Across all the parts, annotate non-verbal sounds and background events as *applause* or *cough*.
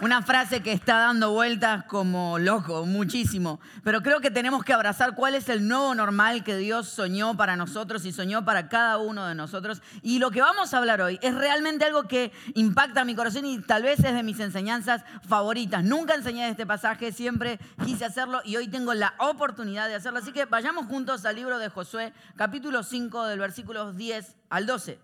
una frase que está dando vueltas como loco, muchísimo. Pero creo que tenemos que abrazar cuál es el nuevo normal que Dios soñó para nosotros y soñó para cada uno de nosotros. Y lo que vamos a hablar hoy es realmente algo que impacta mi corazón y tal vez es de mis enseñanzas favoritas. Nunca enseñé este pasaje, siempre quise hacerlo y hoy tengo la oportunidad de hacerlo. Así que vayamos juntos al libro de Josué, capítulo 5, del versículo 10 al 12.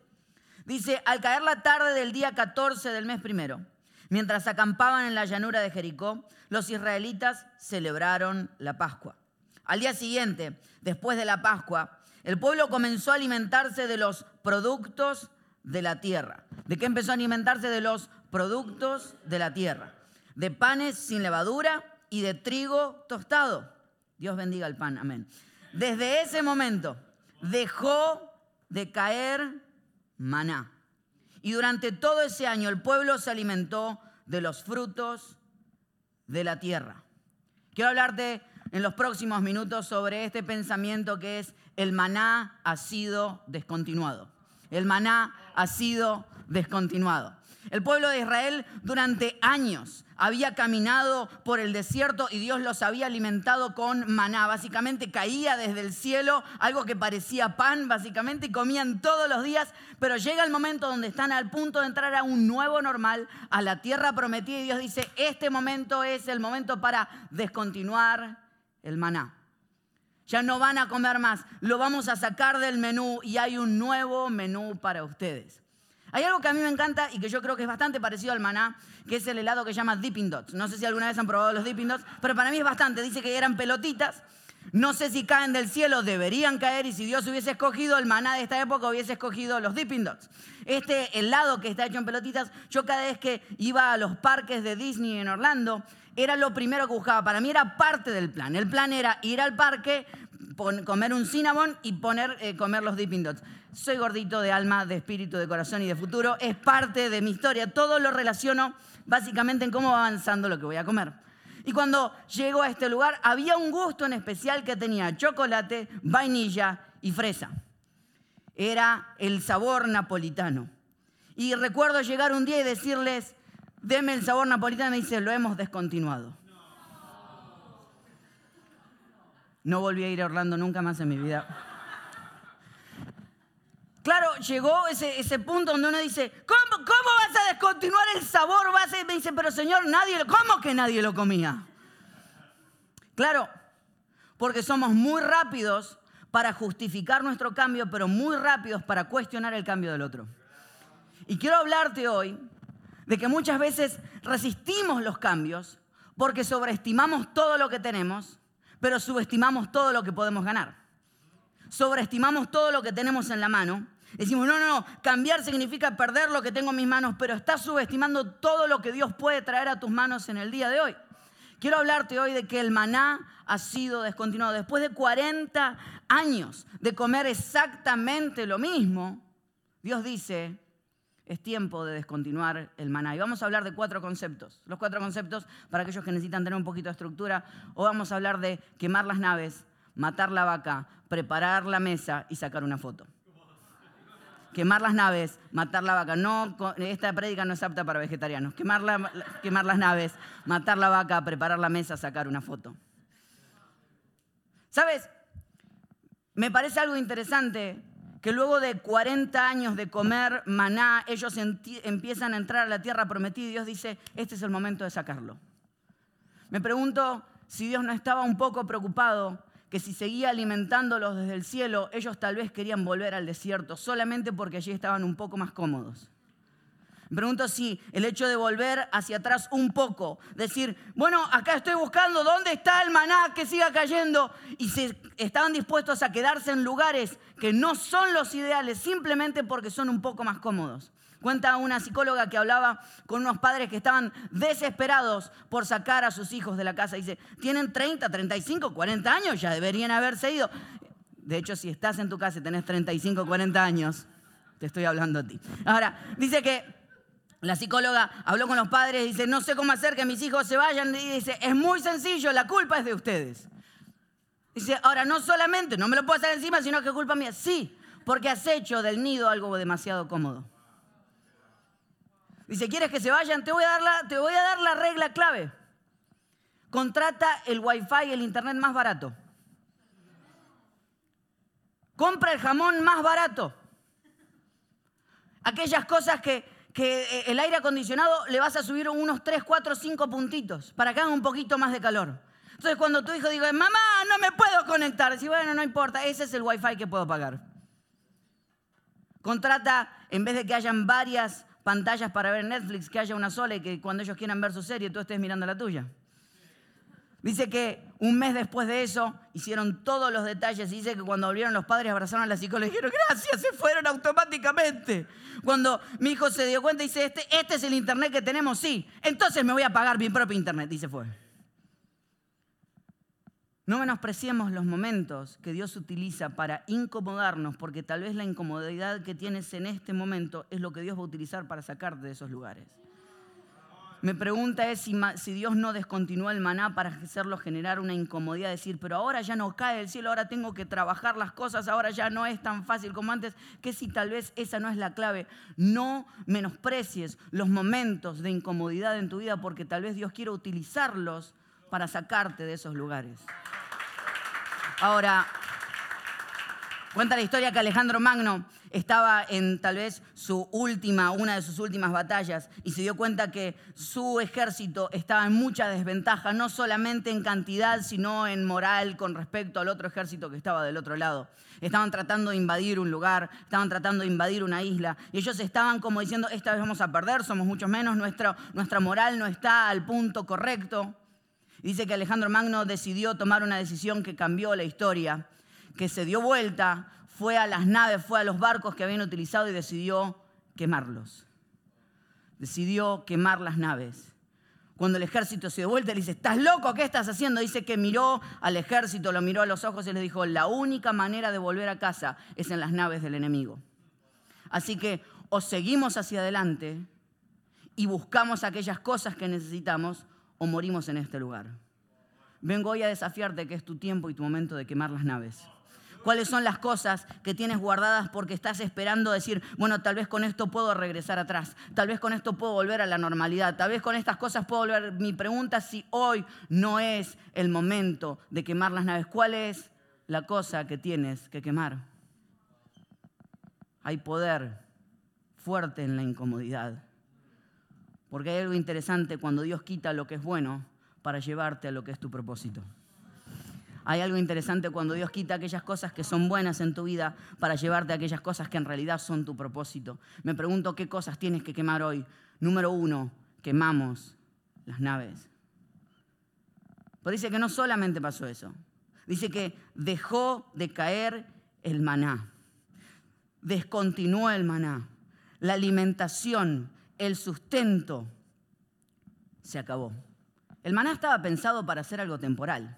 Dice, al caer la tarde del día 14 del mes primero Mientras acampaban en la llanura de Jericó, los israelitas celebraron la Pascua. Al día siguiente, después de la Pascua, el pueblo comenzó a alimentarse de los productos de la tierra. ¿De qué empezó a alimentarse? De los productos de la tierra. De panes sin levadura y de trigo tostado. Dios bendiga el pan, amén. Desde ese momento dejó de caer maná. Y durante todo ese año el pueblo se alimentó de los frutos de la tierra. Quiero hablarte en los próximos minutos sobre este pensamiento que es el maná ha sido descontinuado. El maná ha sido descontinuado. El pueblo de Israel durante años había caminado por el desierto y Dios los había alimentado con maná. Básicamente caía desde el cielo algo que parecía pan, básicamente, y comían todos los días. Pero llega el momento donde están al punto de entrar a un nuevo normal, a la tierra prometida, y Dios dice, este momento es el momento para descontinuar el maná. Ya no van a comer más, lo vamos a sacar del menú y hay un nuevo menú para ustedes. Hay algo que a mí me encanta y que yo creo que es bastante parecido al maná, que es el helado que se llama Dipping Dots. No sé si alguna vez han probado los Dipping Dots, pero para mí es bastante. Dice que eran pelotitas. No sé si caen del cielo, deberían caer y si Dios hubiese escogido el maná de esta época hubiese escogido los Dipping Dots. Este helado que está hecho en pelotitas, yo cada vez que iba a los parques de Disney en Orlando, era lo primero que buscaba. Para mí era parte del plan. El plan era ir al parque, comer un cinnamon y eh, comer los Dipping Dots. Soy gordito de alma, de espíritu, de corazón y de futuro. Es parte de mi historia. Todo lo relaciono básicamente en cómo va avanzando lo que voy a comer. Y cuando llego a este lugar, había un gusto en especial que tenía chocolate, vainilla y fresa. Era el sabor napolitano. Y recuerdo llegar un día y decirles, deme el sabor napolitano. Y me dice, lo hemos descontinuado. No volví a ir a Orlando nunca más en mi vida. Claro, llegó ese, ese punto donde uno dice, ¿cómo, ¿cómo, vas a descontinuar el sabor? Vas a... Me dice, pero señor, nadie, ¿cómo que nadie lo comía? Claro, porque somos muy rápidos para justificar nuestro cambio, pero muy rápidos para cuestionar el cambio del otro. Y quiero hablarte hoy de que muchas veces resistimos los cambios porque sobreestimamos todo lo que tenemos pero subestimamos todo lo que podemos ganar. Sobreestimamos todo lo que tenemos en la mano. Decimos, no, no, no, cambiar significa perder lo que tengo en mis manos, pero estás subestimando todo lo que Dios puede traer a tus manos en el día de hoy. Quiero hablarte hoy de que el maná ha sido descontinuado. Después de 40 años de comer exactamente lo mismo, Dios dice, es tiempo de descontinuar el maná. Y vamos a hablar de cuatro conceptos. Los cuatro conceptos para aquellos que necesitan tener un poquito de estructura. O vamos a hablar de quemar las naves, matar la vaca, preparar la mesa y sacar una foto. Quemar las naves, matar la vaca. No, esta prédica no es apta para vegetarianos. Quemar, quemar las naves, matar la vaca, preparar la mesa, sacar una foto. ¿Sabes? Me parece algo interesante que luego de 40 años de comer maná, ellos empiezan a entrar a la tierra prometida y Dios dice, este es el momento de sacarlo. Me pregunto si Dios no estaba un poco preocupado que si seguía alimentándolos desde el cielo, ellos tal vez querían volver al desierto solamente porque allí estaban un poco más cómodos. Me pregunto si el hecho de volver hacia atrás un poco, decir, bueno, acá estoy buscando dónde está el maná que siga cayendo, y si estaban dispuestos a quedarse en lugares que no son los ideales simplemente porque son un poco más cómodos. Cuenta una psicóloga que hablaba con unos padres que estaban desesperados por sacar a sus hijos de la casa. Dice, tienen 30, 35, 40 años, ya deberían haberse ido. De hecho, si estás en tu casa y tenés 35, 40 años, te estoy hablando a ti. Ahora, dice que la psicóloga habló con los padres dice, no sé cómo hacer que mis hijos se vayan. Y dice, es muy sencillo, la culpa es de ustedes. Dice, ahora no solamente, no me lo puedo hacer encima, sino que culpa mía. Sí, porque has hecho del nido algo demasiado cómodo. Dice, ¿quieres que se vayan? Te voy a dar la, te voy a dar la regla clave. Contrata el wifi el internet más barato. Compra el jamón más barato. Aquellas cosas que, que eh, el aire acondicionado le vas a subir unos 3, 4, 5 puntitos para que haga un poquito más de calor. Entonces cuando tu hijo diga, mamá, no me puedo conectar, dice, bueno, no importa, ese es el wifi que puedo pagar. Contrata, en vez de que hayan varias pantallas para ver Netflix, que haya una sola y que cuando ellos quieran ver su serie tú estés mirando la tuya. Dice que un mes después de eso hicieron todos los detalles y dice que cuando volvieron los padres abrazaron a la psicóloga y dijeron, gracias, se fueron automáticamente. Cuando mi hijo se dio cuenta dice, este, este es el internet que tenemos, sí, entonces me voy a pagar mi propio internet, y se fue. No menospreciemos los momentos que Dios utiliza para incomodarnos, porque tal vez la incomodidad que tienes en este momento es lo que Dios va a utilizar para sacarte de esos lugares. Mi pregunta es si, Dios no descontinúa el maná para hacerlo generar una incomodidad, decir, pero ahora ya no cae el cielo, ahora tengo que trabajar las cosas, ahora ya no es tan fácil como antes, que si tal vez esa no es la clave. No menosprecies los momentos de incomodidad en tu vida porque tal vez Dios quiere utilizarlos para sacarte de esos lugares. Ahora, cuenta la historia que Alejandro Magno estaba en tal vez su última, una de sus últimas batallas y se dio cuenta que su ejército estaba en mucha desventaja, no solamente en cantidad, sino en moral con respecto al otro ejército que estaba del otro lado. Estaban tratando de invadir un lugar, estaban tratando de invadir una isla y ellos estaban como diciendo, esta vez vamos a perder, somos muchos menos, nuestra, nuestra moral no está al punto correcto. Dice que Alejandro Magno decidió tomar una decisión que cambió la historia, que se dio vuelta, fue a las naves, fue a los barcos que habían utilizado y decidió quemarlos. Decidió quemar las naves. Cuando el ejército se dio vuelta, le dice, ¿estás loco? ¿Qué estás haciendo? Dice que miró al ejército, lo miró a los ojos y le dijo, la única manera de volver a casa es en las naves del enemigo. Así que o seguimos hacia adelante y buscamos aquellas cosas que necesitamos, o morimos en este lugar. Vengo hoy a desafiarte que es tu tiempo y tu momento de quemar las naves. ¿Cuáles son las cosas que tienes guardadas porque estás esperando decir, bueno, tal vez con esto puedo regresar atrás, tal vez con esto puedo volver a la normalidad, tal vez con estas cosas puedo volver? Mi pregunta si hoy no es el momento de quemar las naves. ¿Cuál es la cosa que tienes que quemar? Hay poder fuerte en la incomodidad. Porque hay algo interesante cuando Dios quita lo que es bueno para llevarte a lo que es tu propósito. Hay algo interesante cuando Dios quita aquellas cosas que son buenas en tu vida para llevarte a aquellas cosas que en realidad son tu propósito. Me pregunto qué cosas tienes que quemar hoy. Número uno, quemamos las naves. Pero dice que no solamente pasó eso. Dice que dejó de caer el maná. Descontinuó el maná. La alimentación el sustento se acabó. El maná estaba pensado para hacer algo temporal.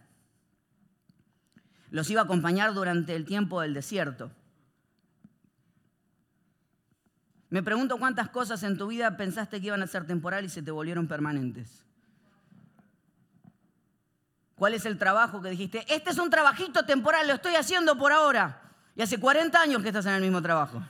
Los iba a acompañar durante el tiempo del desierto. Me pregunto cuántas cosas en tu vida pensaste que iban a ser temporal y se te volvieron permanentes. ¿Cuál es el trabajo que dijiste? Este es un trabajito temporal, lo estoy haciendo por ahora. Y hace 40 años que estás en el mismo trabajo.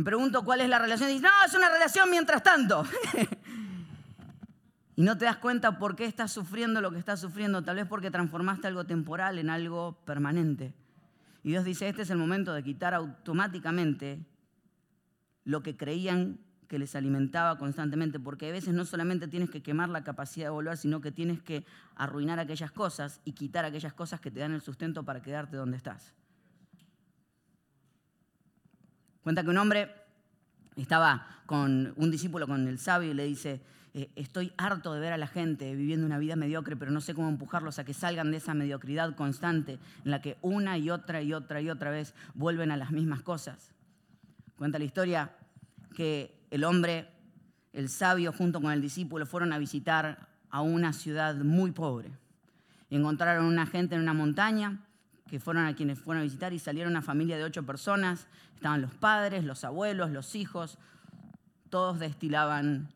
Me pregunto cuál es la relación y dice, no, es una relación mientras tanto. *laughs* y no te das cuenta por qué estás sufriendo lo que estás sufriendo, tal vez porque transformaste algo temporal en algo permanente. Y Dios dice, este es el momento de quitar automáticamente lo que creían que les alimentaba constantemente, porque a veces no solamente tienes que quemar la capacidad de volver, sino que tienes que arruinar aquellas cosas y quitar aquellas cosas que te dan el sustento para quedarte donde estás. Cuenta que un hombre estaba con un discípulo, con el sabio, y le dice, eh, estoy harto de ver a la gente viviendo una vida mediocre, pero no sé cómo empujarlos a que salgan de esa mediocridad constante en la que una y otra y otra y otra vez vuelven a las mismas cosas. Cuenta la historia que el hombre, el sabio, junto con el discípulo, fueron a visitar a una ciudad muy pobre. encontraron una gente en una montaña que fueron a quienes fueron a visitar y salieron una familia de ocho personas. Estaban los padres, los abuelos, los hijos. Todos destilaban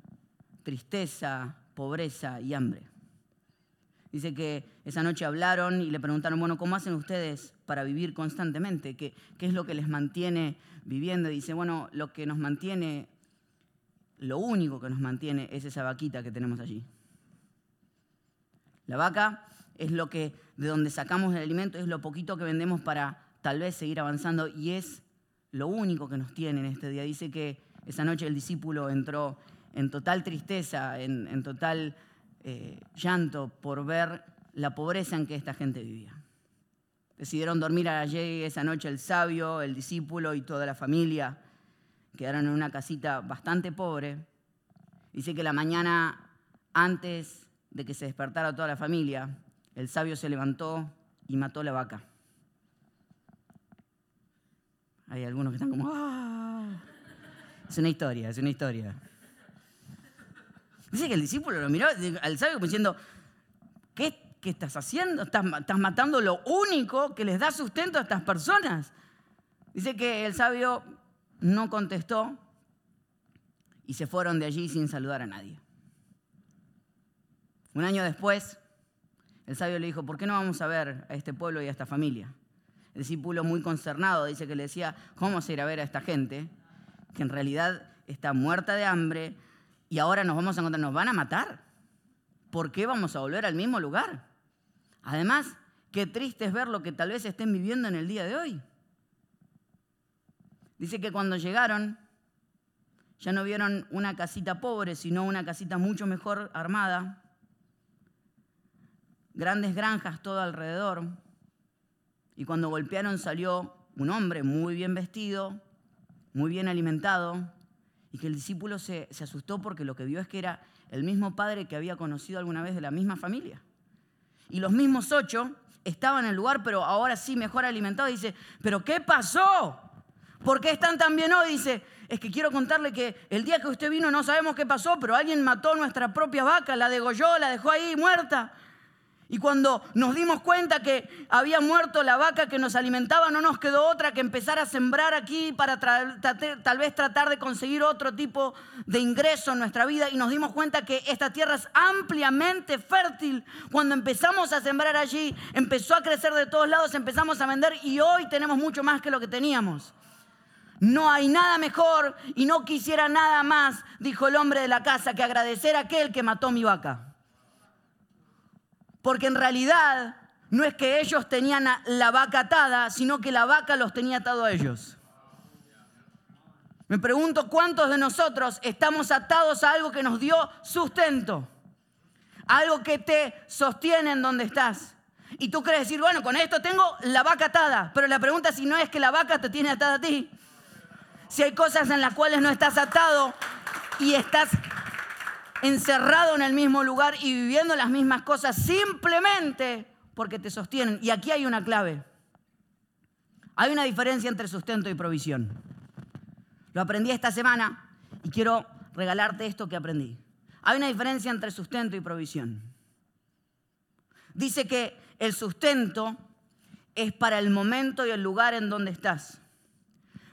tristeza, pobreza y hambre. Dice que esa noche hablaron y le preguntaron, bueno, ¿cómo hacen ustedes para vivir constantemente? ¿Qué, qué es lo que les mantiene viviendo? dice, bueno, lo que nos mantiene, lo único que nos mantiene es esa vaquita que tenemos allí. La vaca es lo que, de donde sacamos el alimento, es lo poquito que vendemos para tal vez seguir avanzando y es lo único que nos tiene en este día. Dice que esa noche el discípulo entró en total tristeza, en, total eh, llanto por ver la pobreza en que esta gente vivía. Decidieron dormir allí esa noche el sabio, el discípulo y toda la familia. Quedaron en una casita bastante pobre. Dice que la mañana antes de que se despertara toda la familia, el sabio se levantó y mató la vaca. Hay algunos que están como, ¡ah! Es una historia, es una historia. Dice que el discípulo lo miró al sabio como diciendo, ¿qué, estás haciendo? Estás matando lo único que les da sustento a estas personas. Dice que el sabio no contestó y se fueron de allí sin saludar a nadie. Un año después, el sabio le dijo, ¿por qué no vamos a ver a este pueblo y a esta familia? El discípulo muy concernado dice que le decía, ¿cómo vamos a ir a ver a esta gente que en realidad está muerta de hambre y ahora nos vamos a encontrar, nos van a matar? ¿Por qué vamos a volver al mismo lugar? Además, qué triste es ver lo que tal vez estén viviendo en el día de hoy. Dice que cuando llegaron, ya no vieron una casita pobre, sino una casita mucho mejor armada, grandes granjas todo alrededor. Y cuando golpearon salió un hombre muy bien vestido, muy bien alimentado, y que el discípulo se, asustó porque lo que vio es que era el mismo padre que había conocido alguna vez de la misma familia. Y los mismos ocho estaban en el lugar, pero ahora sí mejor alimentados. Dice, ¿pero qué pasó? ¿Por qué están tan bien hoy? Dice, es que quiero contarle que el día que usted vino no sabemos qué pasó, pero alguien mató nuestra propia vaca, la degolló, la dejó ahí muerta. Y cuando nos dimos cuenta que había muerto la vaca que nos alimentaba, no nos quedó otra que empezar a sembrar aquí para tal vez tratar de conseguir otro tipo de ingreso en nuestra vida. Y nos dimos cuenta que esta tierra es ampliamente fértil. Cuando empezamos a sembrar allí, empezó a crecer de todos lados, empezamos a vender y hoy tenemos mucho más que lo que teníamos. No hay nada mejor y no quisiera nada más, dijo el hombre de la casa, que agradecer a aquel que mató mi vaca. Porque en realidad no es que ellos tenían la vaca atada, sino que la vaca los tenía atado a ellos. Me pregunto cuántos de nosotros estamos atados a algo que nos dio sustento, algo que te sostiene en donde estás. Y tú crees decir, bueno, con esto tengo la vaca atada, pero la pregunta si no es que la vaca te tiene atada a ti. Si hay cosas en las cuales no estás atado y estás encerrado en el mismo lugar y viviendo las mismas cosas simplemente porque te sostienen. Y aquí hay una clave. Hay una diferencia entre sustento y provisión. Lo aprendí esta semana y quiero regalarte esto que aprendí. Hay una diferencia entre sustento y provisión. Dice que el sustento es para el momento y el lugar en donde estás,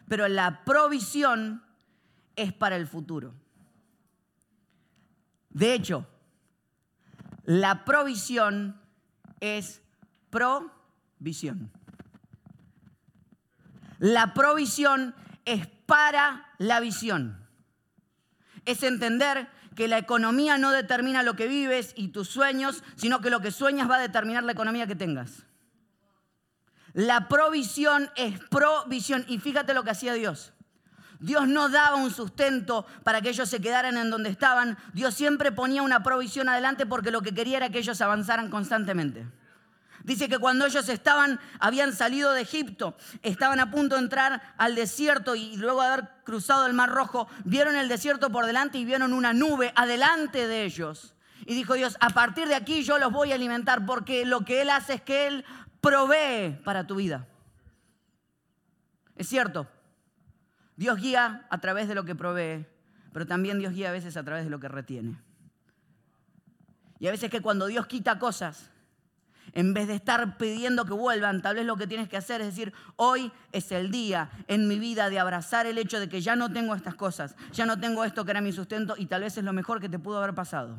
pero la provisión es para el futuro. De hecho, la provisión es provisión. La provisión es para la visión. Es entender que la economía no determina lo que vives y tus sueños, sino que lo que sueñas va a determinar la economía que tengas. La provisión es provisión. Y fíjate lo que hacía Dios. Dios no daba un sustento para que ellos se quedaran en donde estaban. Dios siempre ponía una provisión adelante porque lo que quería era que ellos avanzaran constantemente. Dice que cuando ellos estaban, habían salido de Egipto, estaban a punto de entrar al desierto y luego de haber cruzado el Mar Rojo, vieron el desierto por delante y vieron una nube adelante de ellos. Y dijo Dios, a partir de aquí yo los voy a alimentar porque lo que Él hace es que Él provee para tu vida. Es cierto, Dios guía a través de lo que provee, pero también Dios guía a veces a través de lo que retiene. Y a veces que cuando Dios quita cosas, En vez de estar pidiendo que vuelvan, tal vez lo que tienes que hacer es decir, hoy es el día en mi vida de abrazar el hecho de que ya no tengo estas cosas, ya no tengo esto que era mi sustento y tal vez es lo mejor que te pudo haber pasado.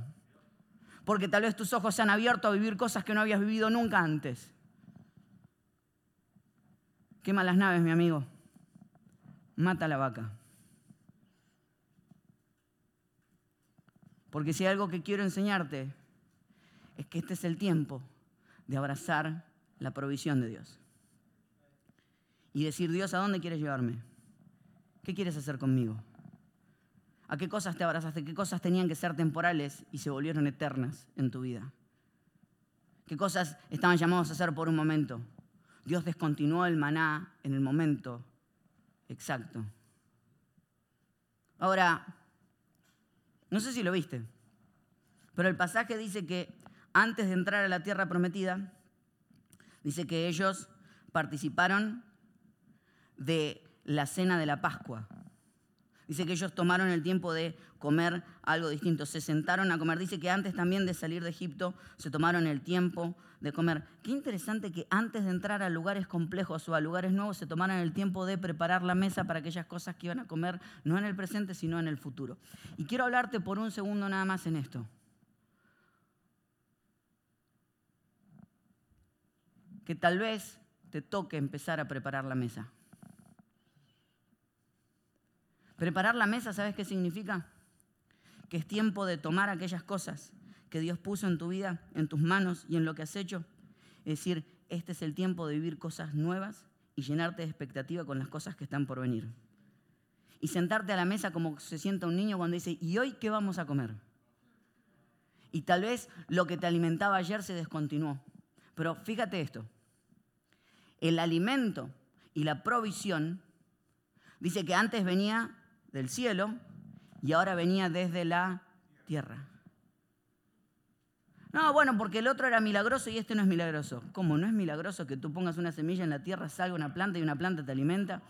Porque tal vez tus ojos se han abierto a vivir cosas que no habías vivido nunca antes. Quema las naves, mi amigo. Mata la vaca. Porque si hay algo que quiero enseñarte es que este es el tiempo de abrazar la provisión de Dios. Y decir, Dios, ¿a dónde quieres llevarme? ¿Qué quieres hacer conmigo? ¿A qué cosas te abrazaste? ¿Qué cosas tenían que ser temporales y se volvieron eternas en tu vida? ¿Qué cosas estaban llamados a hacer por un momento? Dios descontinuó el maná en el momento exacto. Ahora, no sé si lo viste, pero el pasaje dice que antes de entrar a la tierra prometida, dice que ellos participaron de la cena de la Pascua. Dice que ellos tomaron el tiempo de comer algo distinto, se sentaron a comer. Dice que antes también de salir de Egipto se tomaron el tiempo de comer. Qué interesante que antes de entrar a lugares complejos o a lugares nuevos se tomaran el tiempo de preparar la mesa para aquellas cosas que iban a comer, no en el presente, sino en el futuro. Y quiero hablarte por un segundo nada más en esto. que tal vez te toque empezar a preparar la mesa. Preparar la mesa, ¿sabes qué significa? Que es tiempo de tomar aquellas cosas que Dios puso en tu vida, en tus manos y en lo que has hecho. Es decir, este es el tiempo de vivir cosas nuevas y llenarte de expectativa con las cosas que están por venir. Y sentarte a la mesa como se sienta un niño cuando dice, ¿y hoy qué vamos a comer? Y tal vez lo que te alimentaba ayer se descontinuó. Pero fíjate esto, el alimento y la provisión, dice que antes venía del cielo y ahora venía desde la tierra. No, bueno, porque el otro era milagroso y este no es milagroso. ¿Cómo no es milagroso que tú pongas una semilla en la tierra, salga una planta y una planta te alimenta?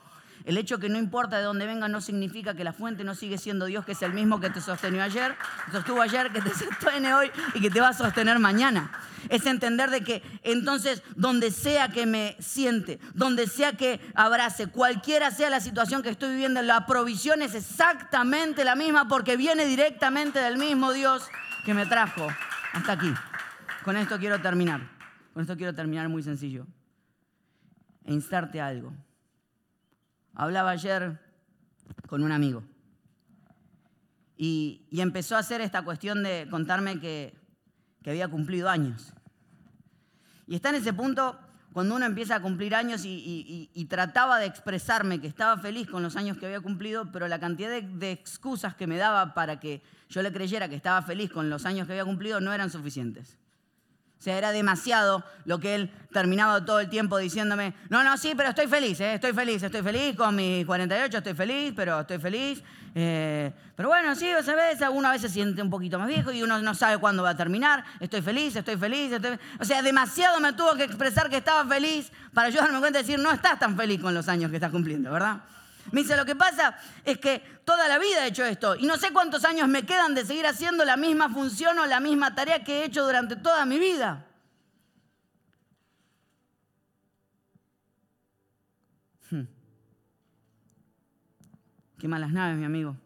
El hecho que no importa de dónde venga no significa que la fuente no sigue siendo Dios, que es el mismo que te sostenió ayer, sostuvo ayer, que te *laughs* sostiene hoy y que te va a sostener mañana. Es entender de que entonces donde sea que me siente, donde sea que abrace, cualquiera sea la situación que estoy viviendo, la provisión es exactamente la misma porque viene directamente del mismo Dios que me trajo hasta aquí. Con esto quiero terminar. Con esto quiero terminar muy sencillo. E instarte algo. Hablaba ayer con un amigo y, empezó a hacer esta cuestión de contarme que, había cumplido años. Y está en ese punto cuando uno empieza a cumplir años y, trataba de expresarme que estaba feliz con los años que había cumplido, pero la cantidad de, excusas que me daba para que yo le creyera que estaba feliz con los años que había cumplido no eran suficientes. O sea, era demasiado lo que él terminaba todo el tiempo diciéndome, no, no, sí, pero estoy feliz, ¿eh? estoy feliz, estoy feliz con mis 48, estoy feliz, pero estoy feliz. Eh, pero bueno, sí, veces uno a veces se siente un poquito más viejo y uno no sabe cuándo va a terminar. Estoy feliz, estoy feliz. Estoy... O sea, demasiado me tuvo que expresar que estaba feliz para yo darme cuenta de decir, no estás tan feliz con los años que estás cumpliendo, ¿verdad? Me dice, lo que pasa es que toda la vida he hecho esto y no sé cuántos años me quedan de seguir haciendo la misma función o la misma tarea que he hecho durante toda mi vida. Hmm. Quema las naves, mi amigo.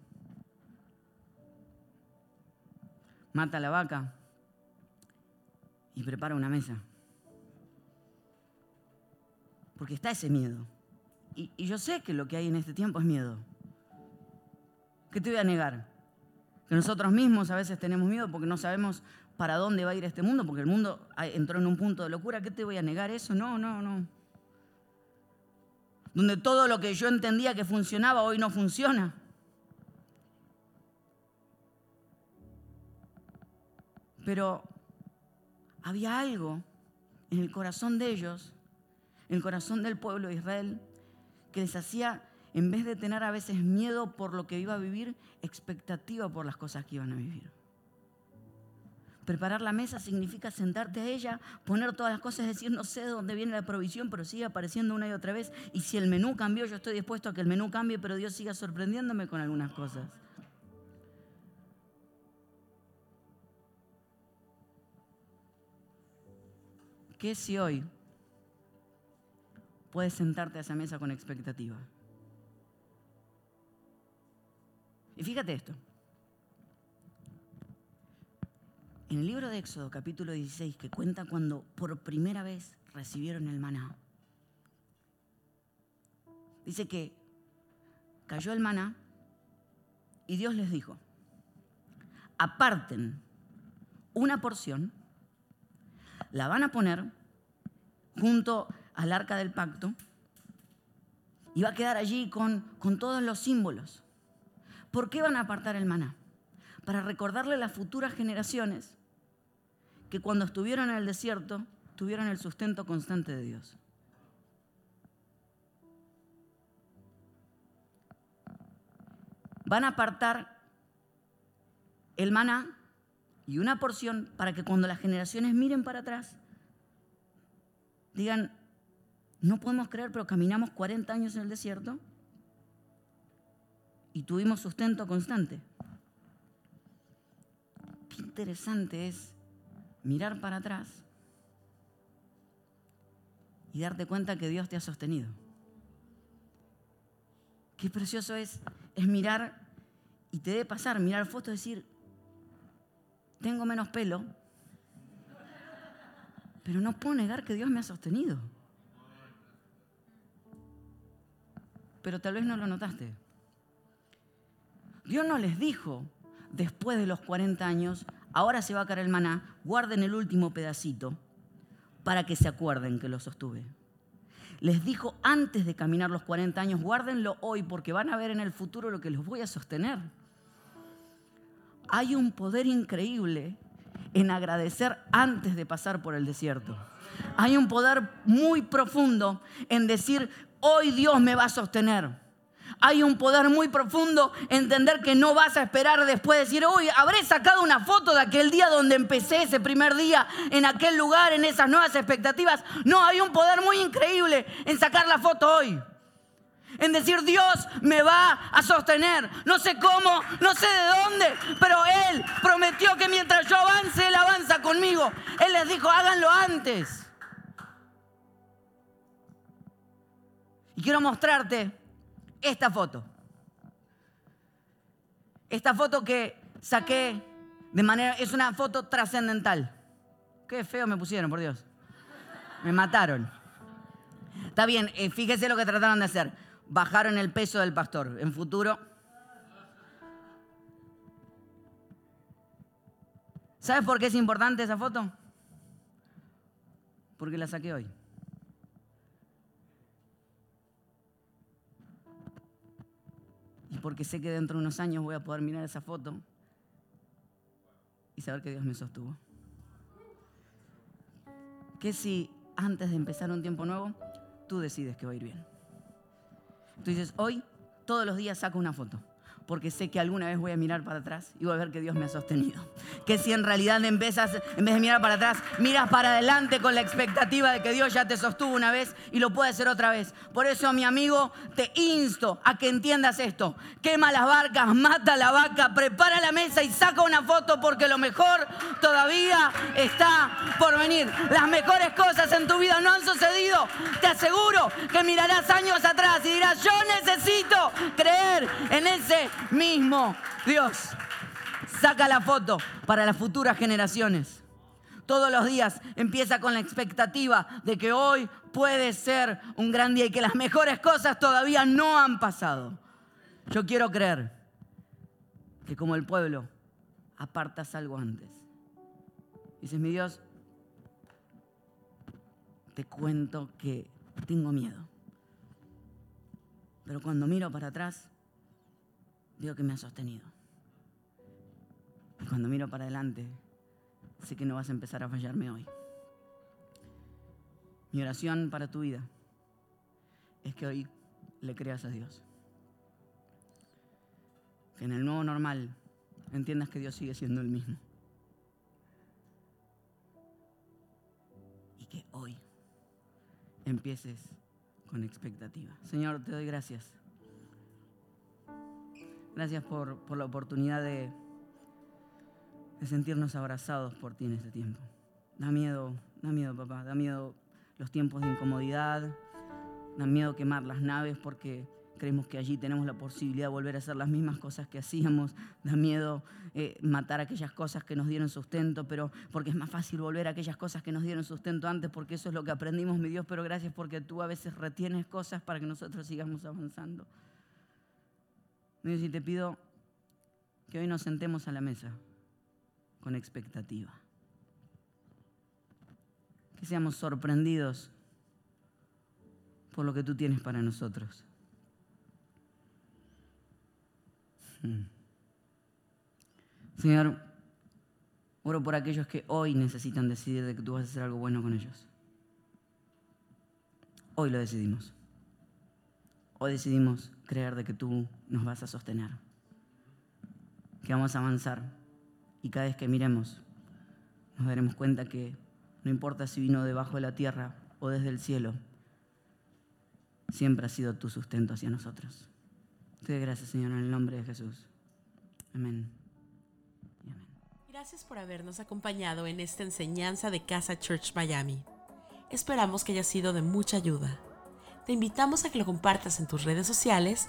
Mata a la vaca y prepara una mesa. Porque está ese miedo. Y, yo sé que lo que hay en este tiempo es miedo. ¿Qué te voy a negar? Que nosotros mismos a veces tenemos miedo porque no sabemos para dónde va a ir este mundo, porque el mundo entró en un punto de locura. ¿Qué te voy a negar eso? No, no, no. Donde todo lo que yo entendía que funcionaba hoy no funciona. Pero había algo en el corazón de ellos, en el corazón del pueblo de Israel, que les hacía, en vez de tener a veces miedo por lo que iba a vivir, expectativa por las cosas que iban a vivir. Preparar la mesa significa sentarte a ella, poner todas las cosas, decir, no sé de dónde viene la provisión, pero sigue apareciendo una y otra vez. Y si el menú cambió, yo estoy dispuesto a que el menú cambie, pero Dios siga sorprendiéndome con algunas cosas. ¿qué si hoy puedes sentarte a esa mesa con expectativa? Y fíjate esto. En el libro de Éxodo, capítulo 16, que cuenta cuando por primera vez recibieron el maná, dice que cayó el maná y Dios les dijo, aparten una porción, la van a poner junto al arca del pacto y va a quedar allí con, con todos los símbolos. ¿Por qué van a apartar el maná? Para recordarle a las futuras generaciones que cuando estuvieron en el desierto tuvieron el sustento constante de Dios. Van a apartar el maná y una porción para que cuando las generaciones miren para atrás, digan, no podemos creer, pero caminamos 40 años en el desierto y tuvimos sustento constante. Qué interesante es mirar para atrás y darte cuenta que Dios te ha sostenido. Qué precioso es, es mirar y te debe pasar, mirar fotos y decir, tengo menos pelo, pero no puedo negar que Dios me ha sostenido. Pero tal vez no lo notaste. Dios no les dijo, después de los 40 años, ahora se va a caer el maná, guarden el último pedacito para que se acuerden que lo sostuve. Les dijo antes de caminar los 40 años, guárdenlo hoy porque van a ver en el futuro lo que los voy a sostener. Hay un poder increíble en agradecer antes de pasar por el desierto. Hay un poder muy profundo en decir, hoy Dios me va a sostener. Hay un poder muy profundo entender que no vas a esperar después de decir, uy, habré sacado una foto de aquel día donde empecé ese primer día, en aquel lugar, en esas nuevas expectativas. No, hay un poder muy increíble en sacar la foto hoy. En decir, Dios me va a sostener. No sé cómo, no sé de dónde, pero Él prometió que mientras yo avance, Él avanza conmigo. Él les dijo, háganlo antes. Y quiero mostrarte esta foto. Esta foto que saqué de manera, es una foto trascendental. Qué feo me pusieron, por Dios. Me mataron. Está bien, eh, fíjese lo que trataron de hacer. Bajaron el peso del pastor. En futuro... ¿Sabes por qué es importante esa foto? Porque la saqué hoy. Porque sé que dentro de unos años voy a poder mirar esa foto y saber que Dios me sostuvo. ¿Qué si antes de empezar un tiempo nuevo, tú decides que va a ir bien? Tú dices, hoy todos los días saco una foto porque sé que alguna vez voy a mirar para atrás y voy a ver que Dios me ha sostenido. Que si en realidad vez, en vez de mirar para atrás, miras para adelante con la expectativa de que Dios ya te sostuvo una vez y lo puede hacer otra vez. Por eso, mi amigo, te insto a que entiendas esto. Quema las barcas, mata la vaca, prepara la mesa y saca una foto porque lo mejor todavía está por venir. Las mejores cosas en tu vida no han sucedido. Te aseguro que mirarás años atrás y dirás, yo necesito creer en ese mismo Dios. Saca la foto para las futuras generaciones. Todos los días empieza con la expectativa de que hoy puede ser un gran día y que las mejores cosas todavía no han pasado. Yo quiero creer que como el pueblo apartas algo antes. Dices, mi Dios, te cuento que tengo miedo. Pero cuando miro para atrás, digo que me ha sostenido. Cuando miro para adelante, sé que no vas a empezar a fallarme hoy. Mi oración para tu vida es que hoy le creas a Dios. Que en el nuevo normal entiendas que Dios sigue siendo el mismo. Y que hoy empieces con expectativa. Señor, te doy gracias Gracias por, la oportunidad de, de sentirnos abrazados por ti en este tiempo. Da miedo Da miedo, papá. Da miedo los tiempos de incomodidad. Da miedo quemar las naves porque creemos que allí tenemos la posibilidad de volver a hacer las mismas cosas que hacíamos. Da miedo eh, matar aquellas cosas que nos dieron sustento, pero porque es más fácil volver a aquellas cosas que nos dieron sustento antes, porque eso es lo que aprendimos, mi Dios. Pero gracias porque tú a veces retienes cosas para que nosotros sigamos avanzando. Dios, y te pido que hoy nos sentemos a la mesa con expectativa. Que seamos sorprendidos por lo que tú tienes para nosotros. Hmm. Señor, oro por aquellos que hoy necesitan decidir de que tú vas a hacer algo bueno con ellos. Hoy lo decidimos. Hoy decidimos creer de que tú nos vas a sostener, que vamos a avanzar y cada vez que miremos nos daremos cuenta que no importa si vino debajo de la tierra o desde el cielo, siempre ha sido tu sustento hacia nosotros. Te doy gracias, Señor, en el nombre de Jesús. Amén. Gracias por habernos acompañado en esta enseñanza de Casa Church Miami. Esperamos que haya sido de mucha ayuda. Te invitamos a que lo compartas en tus redes sociales